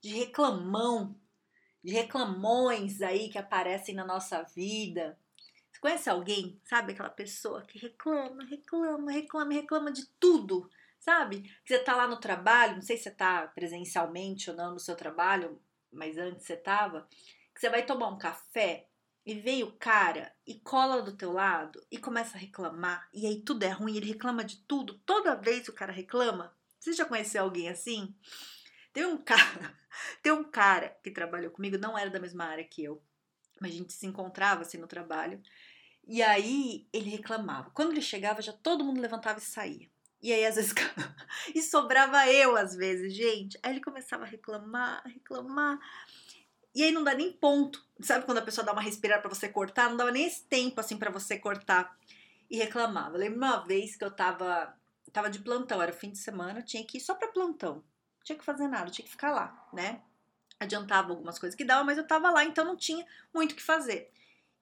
de reclamão, de reclamões aí que aparecem na nossa vida. Você conhece alguém, sabe? Aquela pessoa que reclama, reclama, reclama, reclama de tudo, sabe? Que você tá lá no trabalho, não sei se você tá presencialmente ou não no seu trabalho, mas antes você tava, que você vai tomar um café e vem o cara e cola do teu lado e começa a reclamar, e aí tudo é ruim, ele reclama de tudo, toda vez o cara reclama. Você já conheceu alguém assim? Tem um cara, tem um cara que trabalhou comigo, não era da mesma área que eu, mas a gente se encontrava assim no trabalho. E aí ele reclamava. Quando ele chegava, já todo mundo levantava e saía. E aí, às vezes, e sobrava eu, às vezes, gente. Aí ele começava a reclamar, reclamar. E aí não dá nem ponto. Sabe quando a pessoa dá uma respirada para você cortar? Não dava nem esse tempo, assim, para você cortar. E reclamava. Eu lembro uma vez que eu tava, tava de plantão, era fim de semana, eu tinha que ir só pra plantão tinha que fazer nada, tinha que ficar lá, né? Adiantava algumas coisas que dava, mas eu tava lá, então não tinha muito o que fazer.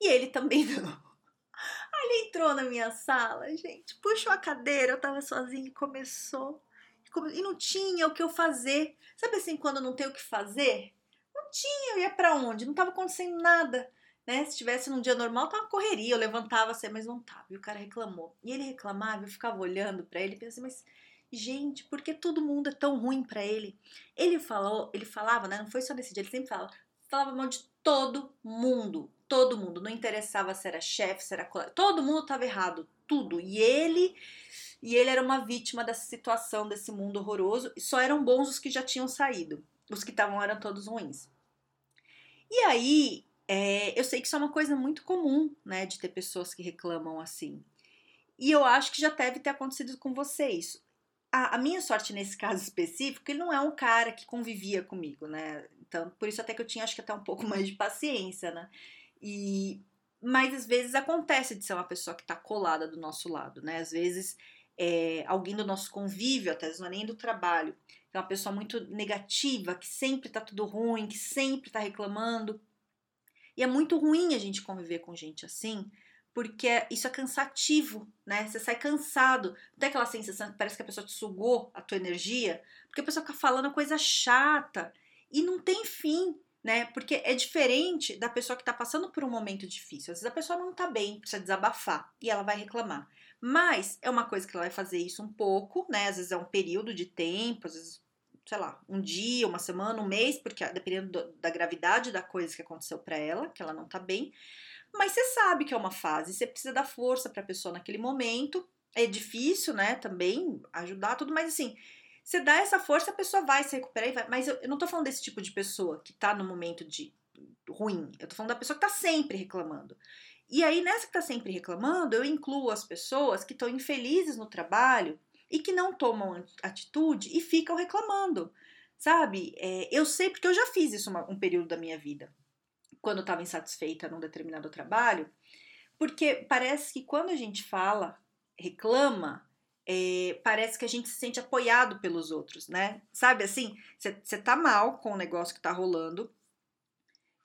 E ele também não. Aí ele entrou na minha sala, gente, puxou a cadeira, eu tava sozinha e começou. E não tinha o que eu fazer. Sabe assim, quando não tem o que fazer? Não tinha, eu ia para onde? Não tava acontecendo nada. Né? Se tivesse num dia normal, tava correria, eu levantava assim, mas não tava. E o cara reclamou. E ele reclamava, eu ficava olhando para ele e pensei, mas Gente, porque todo mundo é tão ruim para ele? Ele falou, ele falava, né? Não foi só nesse dia, ele sempre falava, falava mal de todo mundo, todo mundo. Não interessava se era chefe, se era colega, todo mundo estava errado, tudo. E ele, e ele era uma vítima dessa situação, desse mundo horroroso. E só eram bons os que já tinham saído, os que estavam eram todos ruins. E aí, é, eu sei que isso é uma coisa muito comum, né, de ter pessoas que reclamam assim. E eu acho que já deve ter acontecido com vocês a, a, minha sorte nesse caso específico, ele não é um cara que convivia comigo, né? Então, por isso até que eu tinha, acho que até um pouco mais de paciência, né? E, mas às vezes acontece de ser uma pessoa que tá colada do nosso lado, né? Às vezes é, alguém do nosso convívio, até não é nem do trabalho, é uma pessoa muito negativa, que sempre tá tudo ruim, que sempre tá reclamando. E é muito ruim a gente conviver com gente assim, porque isso é cansativo, né? Você sai cansado. Não tem aquela sensação que parece que a pessoa te sugou a tua energia, porque a pessoa fica falando coisa chata e não tem fim, né? Porque é diferente da pessoa que tá passando por um momento difícil. Às vezes a pessoa não tá bem, precisa desabafar e ela vai reclamar. Mas é uma coisa que ela vai fazer isso um pouco, né? Às vezes é um período de tempo, às vezes, sei lá, um dia, uma semana, um mês, porque dependendo do, da gravidade da coisa que aconteceu para ela, que ela não tá bem. Mas você sabe que é uma fase, você precisa dar força para a pessoa naquele momento. É difícil, né, também ajudar tudo, mas assim, você dá essa força, a pessoa vai se recuperar e vai. Mas eu, eu não tô falando desse tipo de pessoa que tá no momento de ruim. Eu tô falando da pessoa que tá sempre reclamando. E aí, nessa que tá sempre reclamando, eu incluo as pessoas que estão infelizes no trabalho e que não tomam atitude e ficam reclamando. Sabe? É, eu sei porque eu já fiz isso uma, um período da minha vida quando estava insatisfeita num determinado trabalho, porque parece que quando a gente fala, reclama, é, parece que a gente se sente apoiado pelos outros, né? Sabe assim, você tá mal com o negócio que tá rolando,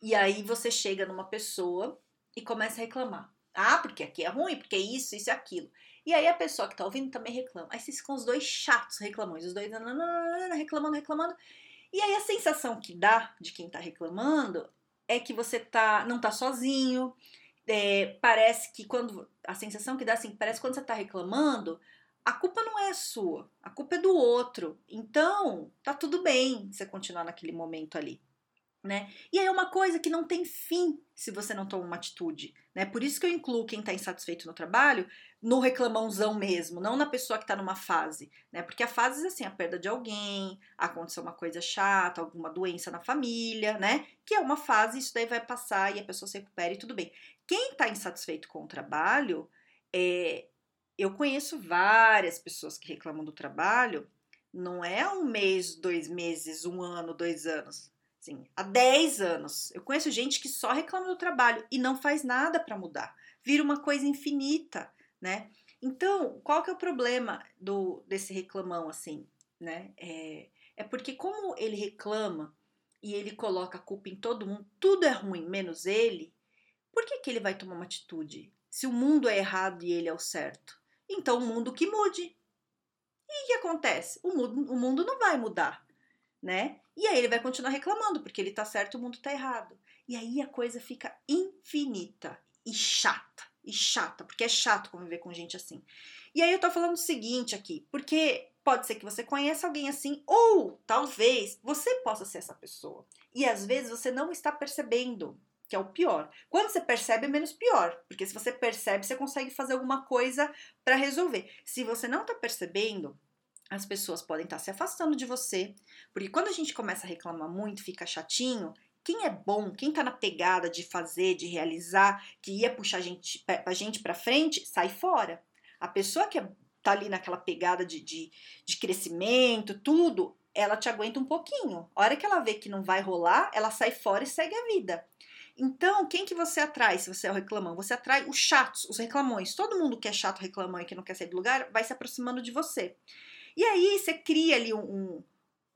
e aí você chega numa pessoa e começa a reclamar. Ah, porque aqui é ruim, porque isso, isso e aquilo. E aí a pessoa que tá ouvindo também reclama. Aí vocês ficam os dois chatos reclamões, os dois reclamando, reclamando. E aí a sensação que dá de quem tá reclamando é que você tá, não tá sozinho. É, parece que quando. A sensação que dá assim, parece que quando você tá reclamando, a culpa não é sua, a culpa é do outro. Então, tá tudo bem você continuar naquele momento ali né? E aí é uma coisa que não tem fim se você não toma uma atitude, né? Por isso que eu incluo quem está insatisfeito no trabalho no reclamãozão mesmo, não na pessoa que está numa fase, né? Porque a fase é assim, a perda de alguém, aconteceu uma coisa chata, alguma doença na família, né? Que é uma fase, isso daí vai passar e a pessoa se recupera e tudo bem. Quem está insatisfeito com o trabalho, é, eu conheço várias pessoas que reclamam do trabalho, não é um mês, dois meses, um ano, dois anos Sim, há 10 anos. Eu conheço gente que só reclama do trabalho e não faz nada para mudar. Vira uma coisa infinita, né? Então, qual que é o problema do desse reclamão assim, né? É, é porque como ele reclama e ele coloca a culpa em todo mundo, tudo é ruim menos ele, por que, que ele vai tomar uma atitude? Se o mundo é errado e ele é o certo. Então o mundo que mude. E o que acontece? O mundo, o mundo não vai mudar, né? E aí ele vai continuar reclamando, porque ele tá certo e o mundo tá errado. E aí a coisa fica infinita e chata. E chata, porque é chato conviver com gente assim. E aí eu tô falando o seguinte aqui, porque pode ser que você conheça alguém assim, ou talvez você possa ser essa pessoa. E às vezes você não está percebendo que é o pior. Quando você percebe, é menos pior, porque se você percebe, você consegue fazer alguma coisa para resolver. Se você não está percebendo, as pessoas podem estar tá se afastando de você, porque quando a gente começa a reclamar muito, fica chatinho. Quem é bom, quem tá na pegada de fazer, de realizar, que ia puxar a gente, a gente pra frente, sai fora. A pessoa que é, tá ali naquela pegada de, de, de crescimento, tudo, ela te aguenta um pouquinho. A hora que ela vê que não vai rolar, ela sai fora e segue a vida. Então, quem que você atrai se você é o reclamão? Você atrai os chatos, os reclamões. Todo mundo que é chato, reclamão e que não quer sair do lugar vai se aproximando de você. E aí você cria ali um, um,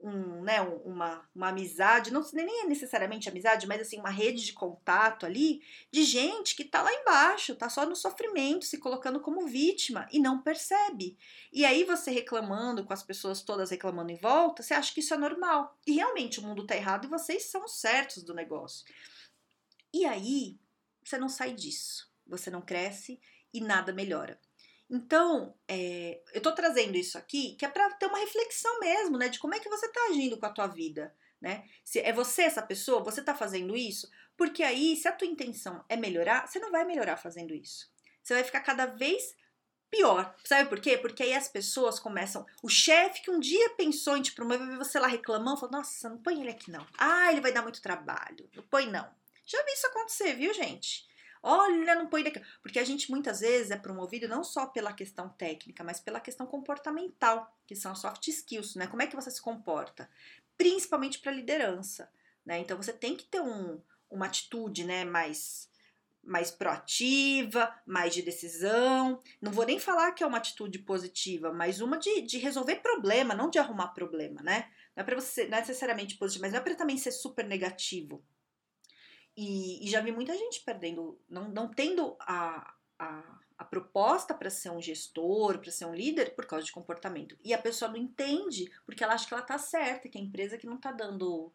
né, uma, uma amizade, não nem é necessariamente amizade, mas assim, uma rede de contato ali de gente que tá lá embaixo, tá só no sofrimento, se colocando como vítima e não percebe. E aí você reclamando com as pessoas todas reclamando em volta, você acha que isso é normal. E realmente o mundo tá errado e vocês são certos do negócio. E aí, você não sai disso, você não cresce e nada melhora. Então, é, eu tô trazendo isso aqui que é para ter uma reflexão mesmo, né, de como é que você tá agindo com a tua vida, né? Se é você essa pessoa, você tá fazendo isso, porque aí, se a tua intenção é melhorar, você não vai melhorar fazendo isso. Você vai ficar cada vez pior. Sabe por quê? Porque aí as pessoas começam. O chefe que um dia pensou em te promover, você lá reclamando, fala: Nossa, não põe ele aqui não. Ah, ele vai dar muito trabalho. Não põe não. Já vi isso acontecer, viu, gente? Olha, não põe daqui. Porque a gente muitas vezes é promovido não só pela questão técnica, mas pela questão comportamental, que são soft skills, né? Como é que você se comporta? Principalmente para liderança, né? Então você tem que ter um, uma atitude, né, mais mais proativa, mais de decisão. Não vou nem falar que é uma atitude positiva, mas uma de, de resolver problema, não de arrumar problema, né? Não é para você não é necessariamente positivo, mas não é para também ser super negativo, e, e, já vi muita gente perdendo, não, não tendo a, a, a proposta para ser um gestor, para ser um líder, por causa de comportamento. E a pessoa não entende, porque ela acha que ela tá certa, que a empresa que não tá dando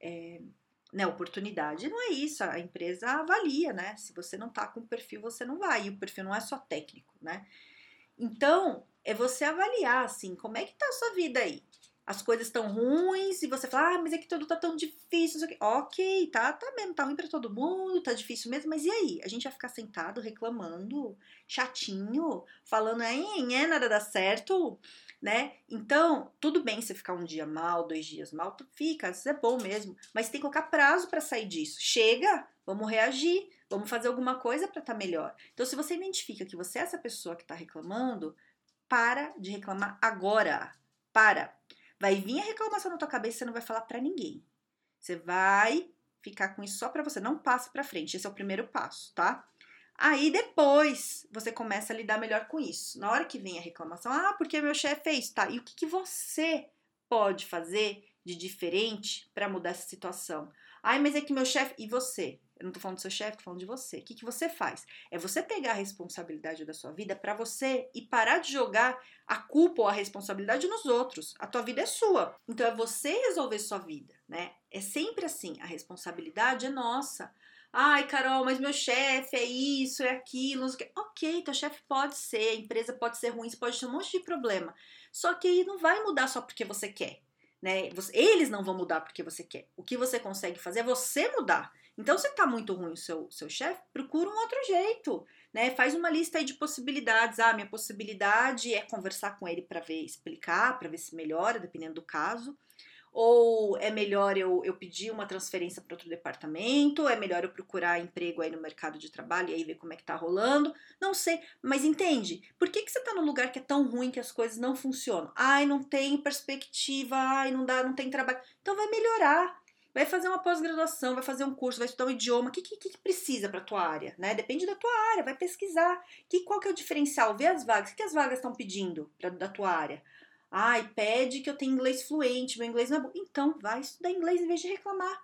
é, né, oportunidade. Não é isso, a empresa avalia, né? Se você não tá com o perfil, você não vai. E o perfil não é só técnico, né? Então, é você avaliar, assim, como é que tá a sua vida aí? As coisas estão ruins e você fala, ah, mas é que tudo tá tão difícil. Ok, tá, tá mesmo, tá ruim pra todo mundo, tá difícil mesmo, mas e aí? A gente vai ficar sentado reclamando, chatinho, falando, é, nada dá certo, né? Então, tudo bem você ficar um dia mal, dois dias mal, fica, isso é bom mesmo, mas tem que colocar prazo para sair disso. Chega, vamos reagir, vamos fazer alguma coisa para estar tá melhor. Então, se você identifica que você é essa pessoa que tá reclamando, para de reclamar agora. Para. Vai vir a reclamação na tua cabeça você não vai falar para ninguém. Você vai ficar com isso só para você, não passa para frente. Esse é o primeiro passo, tá? Aí depois você começa a lidar melhor com isso. Na hora que vem a reclamação, ah, porque meu chefe fez, tá? E o que, que você pode fazer de diferente para mudar essa situação? Ai, mas é que meu chefe. E você? Eu não tô falando do seu chefe, tô falando de você. O que, que você faz? É você pegar a responsabilidade da sua vida para você e parar de jogar a culpa ou a responsabilidade nos outros. A tua vida é sua. Então é você resolver sua vida, né? É sempre assim. A responsabilidade é nossa. Ai, Carol, mas meu chefe é isso, é aquilo. Ok, teu chefe pode ser, a empresa pode ser ruim, você pode ter um monte de problema. Só que aí não vai mudar só porque você quer. Né? Eles não vão mudar porque você quer. O que você consegue fazer é você mudar. Então, se tá muito ruim o seu, seu chefe, procura um outro jeito, né? Faz uma lista aí de possibilidades. Ah, minha possibilidade é conversar com ele para ver, explicar, para ver se melhora, dependendo do caso. Ou é melhor eu, eu pedir uma transferência para outro departamento? É melhor eu procurar emprego aí no mercado de trabalho e aí ver como é que tá rolando? Não sei, mas entende? Por que, que você tá num lugar que é tão ruim que as coisas não funcionam? Ai, não tem perspectiva, ai, não dá, não tem trabalho. Então vai melhorar vai fazer uma pós-graduação, vai fazer um curso, vai estudar um idioma, o que, que, que precisa para tua área, né? Depende da tua área, vai pesquisar. Que, qual que é o diferencial? Vê as vagas, o que, que as vagas estão pedindo pra, da tua área? Ai, pede que eu tenha inglês fluente, meu inglês não é bom. Então, vai estudar inglês em vez de reclamar.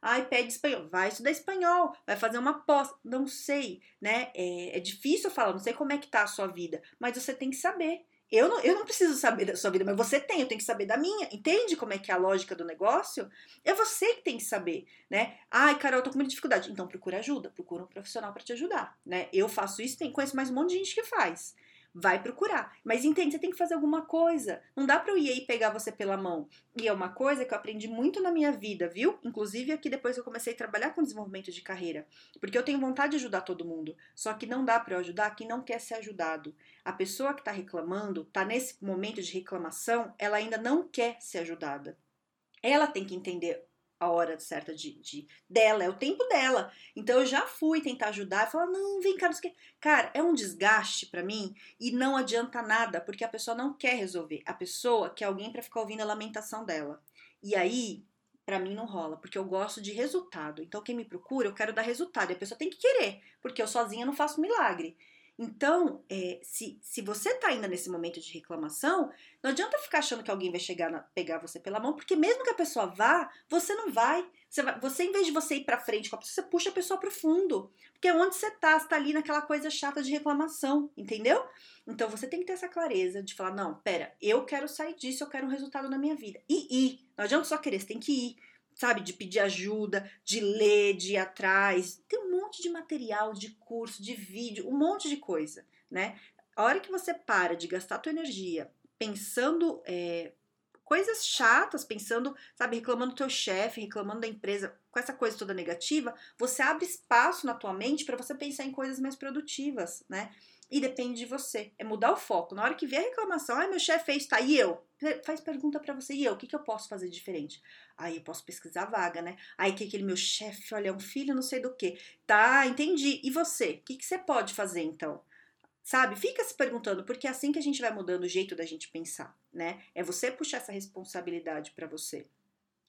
Ai, pede espanhol. Vai estudar espanhol, vai fazer uma pós. Não sei, né? É, é difícil falar, não sei como é que tá a sua vida, mas você tem que saber. Eu não, eu não preciso saber da sua vida, mas você tem, eu tenho que saber da minha. Entende como é que é a lógica do negócio? É você que tem que saber, né? Ai, Carol, eu tô com muita dificuldade. Então procura ajuda, procura um profissional para te ajudar, né? Eu faço isso, tem conheço mais um monte de gente que faz vai procurar. Mas entende, você tem que fazer alguma coisa. Não dá para eu ir aí pegar você pela mão. E é uma coisa que eu aprendi muito na minha vida, viu? Inclusive aqui depois eu comecei a trabalhar com desenvolvimento de carreira. Porque eu tenho vontade de ajudar todo mundo. Só que não dá para eu ajudar quem não quer ser ajudado. A pessoa que está reclamando, está nesse momento de reclamação, ela ainda não quer ser ajudada. Ela tem que entender a hora certa de, de, dela, é o tempo dela. Então eu já fui tentar ajudar, falar, não, vem cá, não sei o Cara, é um desgaste para mim e não adianta nada, porque a pessoa não quer resolver. A pessoa quer alguém para ficar ouvindo a lamentação dela. E aí, para mim não rola, porque eu gosto de resultado. Então quem me procura, eu quero dar resultado. E a pessoa tem que querer, porque eu sozinha não faço milagre. Então, é, se, se você está ainda nesse momento de reclamação, não adianta ficar achando que alguém vai chegar na, pegar você pela mão, porque mesmo que a pessoa vá, você não vai. Você, vai, você em vez de você ir para frente com a pessoa, você puxa a pessoa para o fundo. Porque é onde você está, está ali naquela coisa chata de reclamação, entendeu? Então você tem que ter essa clareza de falar: não, pera, eu quero sair disso, eu quero um resultado na minha vida. E ir. Não adianta só querer, você tem que ir sabe, de pedir ajuda, de ler, de ir atrás. Tem um monte de material, de curso, de vídeo, um monte de coisa, né? A hora que você para de gastar tua energia pensando é, coisas chatas, pensando, sabe, reclamando do teu chefe, reclamando da empresa, com essa coisa toda negativa, você abre espaço na tua mente para você pensar em coisas mais produtivas, né? E depende de você. É mudar o foco. Na hora que vier a reclamação, ai, meu chefe fez, tá, e eu? Faz pergunta para você, e eu? O que, que eu posso fazer diferente? Aí eu posso pesquisar vaga, né? Aí que aquele meu chefe, olha, é um filho não sei do que. Tá, entendi. E você? O que, que você pode fazer então? Sabe? Fica se perguntando, porque é assim que a gente vai mudando o jeito da gente pensar, né? É você puxar essa responsabilidade para você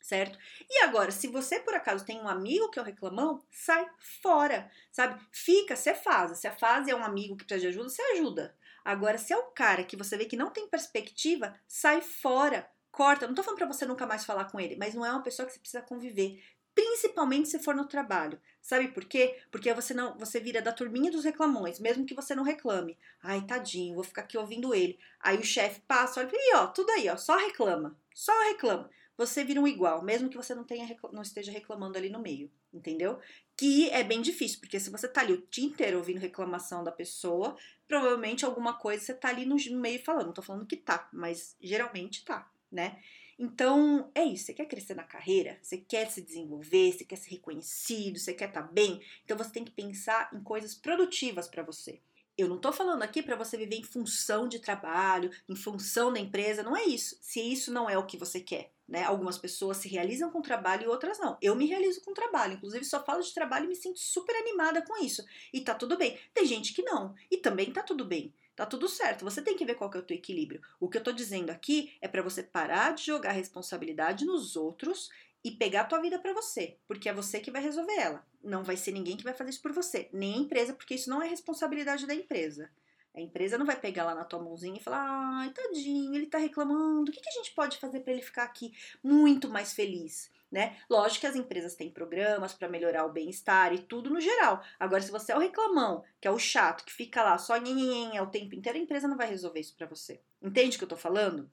certo? E agora, se você por acaso tem um amigo que é o reclamão, sai fora, sabe? Fica, se fase. Se a fase é um amigo que precisa de ajuda, você ajuda. Agora, se é o cara que você vê que não tem perspectiva, sai fora, corta. Não tô falando pra você nunca mais falar com ele, mas não é uma pessoa que você precisa conviver. Principalmente se for no trabalho. Sabe por quê? Porque você não, você vira da turminha dos reclamões, mesmo que você não reclame. Ai, tadinho, vou ficar aqui ouvindo ele. Aí o chefe passa, olha, e ó, tudo aí, ó, só reclama. Só reclama você vira um igual, mesmo que você não, tenha, não esteja reclamando ali no meio, entendeu? Que é bem difícil, porque se você tá ali o dia inteiro ouvindo reclamação da pessoa, provavelmente alguma coisa você tá ali no meio falando. Não tô falando que tá, mas geralmente tá, né? Então, é isso. Você quer crescer na carreira? Você quer se desenvolver? Você quer ser reconhecido? Você quer estar tá bem? Então, você tem que pensar em coisas produtivas para você. Eu não estou falando aqui para você viver em função de trabalho, em função da empresa, não é isso. Se isso não é o que você quer, né? Algumas pessoas se realizam com trabalho e outras não. Eu me realizo com trabalho, inclusive só falo de trabalho e me sinto super animada com isso. E tá tudo bem. Tem gente que não, e também tá tudo bem. Tá tudo certo. Você tem que ver qual que é o teu equilíbrio. O que eu tô dizendo aqui é para você parar de jogar responsabilidade nos outros e pegar a tua vida para você, porque é você que vai resolver ela. Não vai ser ninguém que vai fazer isso por você, nem a empresa, porque isso não é responsabilidade da empresa. A empresa não vai pegar lá na tua mãozinha e falar: ai, tadinho, ele tá reclamando, o que, que a gente pode fazer para ele ficar aqui muito mais feliz? Né? Lógico que as empresas têm programas para melhorar o bem-estar e tudo no geral. Agora, se você é o reclamão, que é o chato, que fica lá só nhenhenhen o tempo inteiro, a empresa não vai resolver isso para você. Entende o que eu tô falando?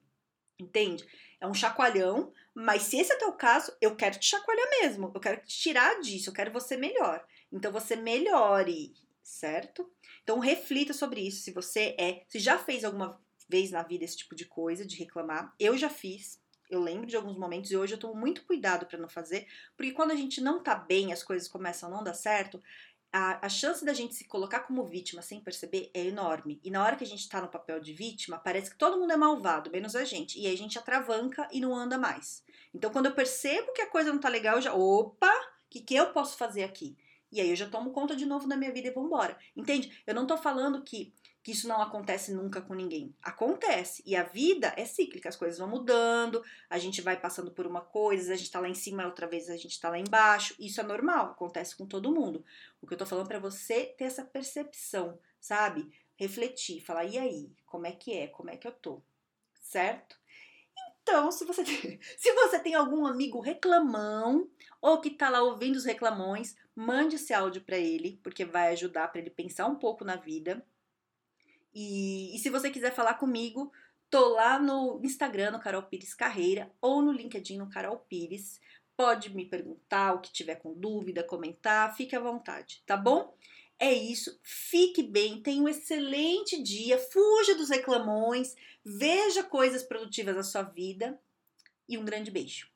Entende? É um chacoalhão, mas se esse é teu caso, eu quero te chacoalhar mesmo. Eu quero te tirar disso, eu quero você melhor. Então você melhore, certo? Então reflita sobre isso. Se você é, se já fez alguma vez na vida esse tipo de coisa, de reclamar, eu já fiz. Eu lembro de alguns momentos e hoje eu tomo muito cuidado para não fazer, porque quando a gente não tá bem, as coisas começam a não dar certo, a, a, chance da gente se colocar como vítima sem perceber é enorme. E na hora que a gente tá no papel de vítima, parece que todo mundo é malvado, menos a gente. E aí a gente atravanca e não anda mais. Então, quando eu percebo que a coisa não tá legal, eu já, opa, o que, que eu posso fazer aqui? E aí eu já tomo conta de novo da minha vida e vambora. Entende? Eu não tô falando que que isso não acontece nunca com ninguém. Acontece. E a vida é cíclica, as coisas vão mudando, a gente vai passando por uma coisa, a gente tá lá em cima, outra vez a gente tá lá embaixo. Isso é normal, acontece com todo mundo. O que eu tô falando para você ter essa percepção, sabe? Refletir, falar, e aí? Como é que é? Como é que eu tô? Certo? Então, se você, tem, se você tem algum amigo reclamão ou que tá lá ouvindo os reclamões, mande esse áudio para ele, porque vai ajudar para ele pensar um pouco na vida e, e se você quiser falar comigo, tô lá no Instagram, no Carol Pires Carreira, ou no LinkedIn, no Carol Pires. Pode me perguntar o que tiver com dúvida, comentar, fique à vontade, tá bom? É isso, fique bem, tenha um excelente dia, fuja dos reclamões, veja coisas produtivas na sua vida e um grande beijo.